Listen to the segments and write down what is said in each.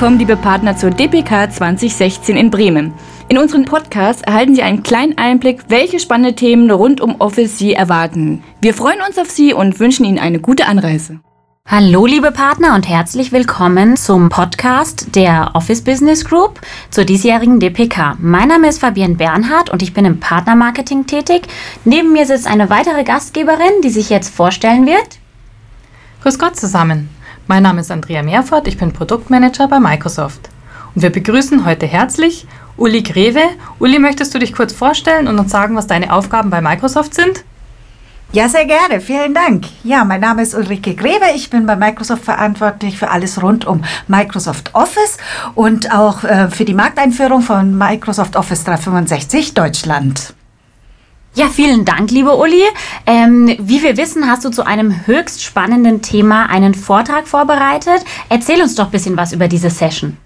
willkommen, liebe Partner, zur DPK 2016 in Bremen. In unserem Podcast erhalten Sie einen kleinen Einblick, welche spannende Themen rund um Office Sie erwarten. Wir freuen uns auf Sie und wünschen Ihnen eine gute Anreise. Hallo liebe Partner und herzlich willkommen zum Podcast der Office Business Group zur diesjährigen DPK. Mein Name ist Fabienne Bernhardt und ich bin im Partnermarketing tätig. Neben mir sitzt eine weitere Gastgeberin, die sich jetzt vorstellen wird. Grüß Gott zusammen. Mein Name ist Andrea Meerfort, ich bin Produktmanager bei Microsoft. Und wir begrüßen heute herzlich Uli Greve. Uli, möchtest du dich kurz vorstellen und uns sagen, was deine Aufgaben bei Microsoft sind? Ja, sehr gerne. Vielen Dank. Ja, mein Name ist Ulrike Greve. Ich bin bei Microsoft verantwortlich für alles rund um Microsoft Office und auch äh, für die Markteinführung von Microsoft Office 365 Deutschland. Ja, vielen Dank, liebe Uli. Ähm, wie wir wissen, hast du zu einem höchst spannenden Thema einen Vortrag vorbereitet. Erzähl uns doch ein bisschen was über diese Session.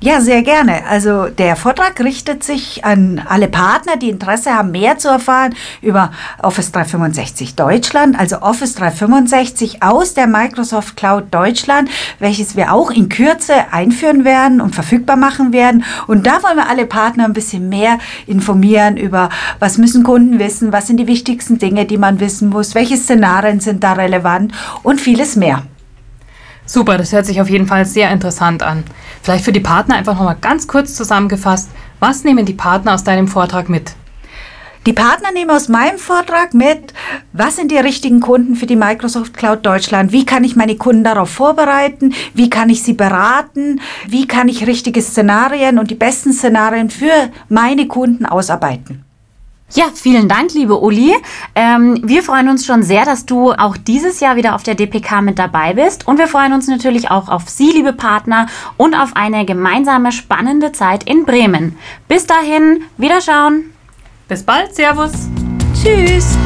Ja, sehr gerne. Also der Vortrag richtet sich an alle Partner, die Interesse haben, mehr zu erfahren über Office 365 Deutschland, also Office 365 aus der Microsoft Cloud Deutschland, welches wir auch in Kürze einführen werden und verfügbar machen werden. Und da wollen wir alle Partner ein bisschen mehr informieren über, was müssen Kunden wissen, was sind die wichtigsten Dinge, die man wissen muss, welche Szenarien sind da relevant und vieles mehr. Super, das hört sich auf jeden Fall sehr interessant an. Vielleicht für die Partner einfach nochmal ganz kurz zusammengefasst, was nehmen die Partner aus deinem Vortrag mit? Die Partner nehmen aus meinem Vortrag mit, was sind die richtigen Kunden für die Microsoft Cloud Deutschland? Wie kann ich meine Kunden darauf vorbereiten? Wie kann ich sie beraten? Wie kann ich richtige Szenarien und die besten Szenarien für meine Kunden ausarbeiten? Ja, vielen Dank, liebe Uli. Ähm, wir freuen uns schon sehr, dass du auch dieses Jahr wieder auf der DPK mit dabei bist. Und wir freuen uns natürlich auch auf Sie, liebe Partner, und auf eine gemeinsame spannende Zeit in Bremen. Bis dahin, Wiederschauen. Bis bald, Servus. Tschüss.